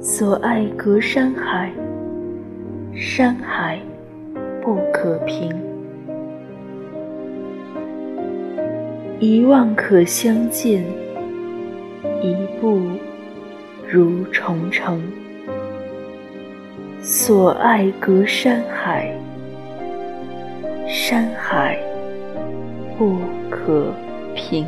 所爱隔山海，山海不可平。一望可相见，一步如重城。所爱隔山海，山海不可平。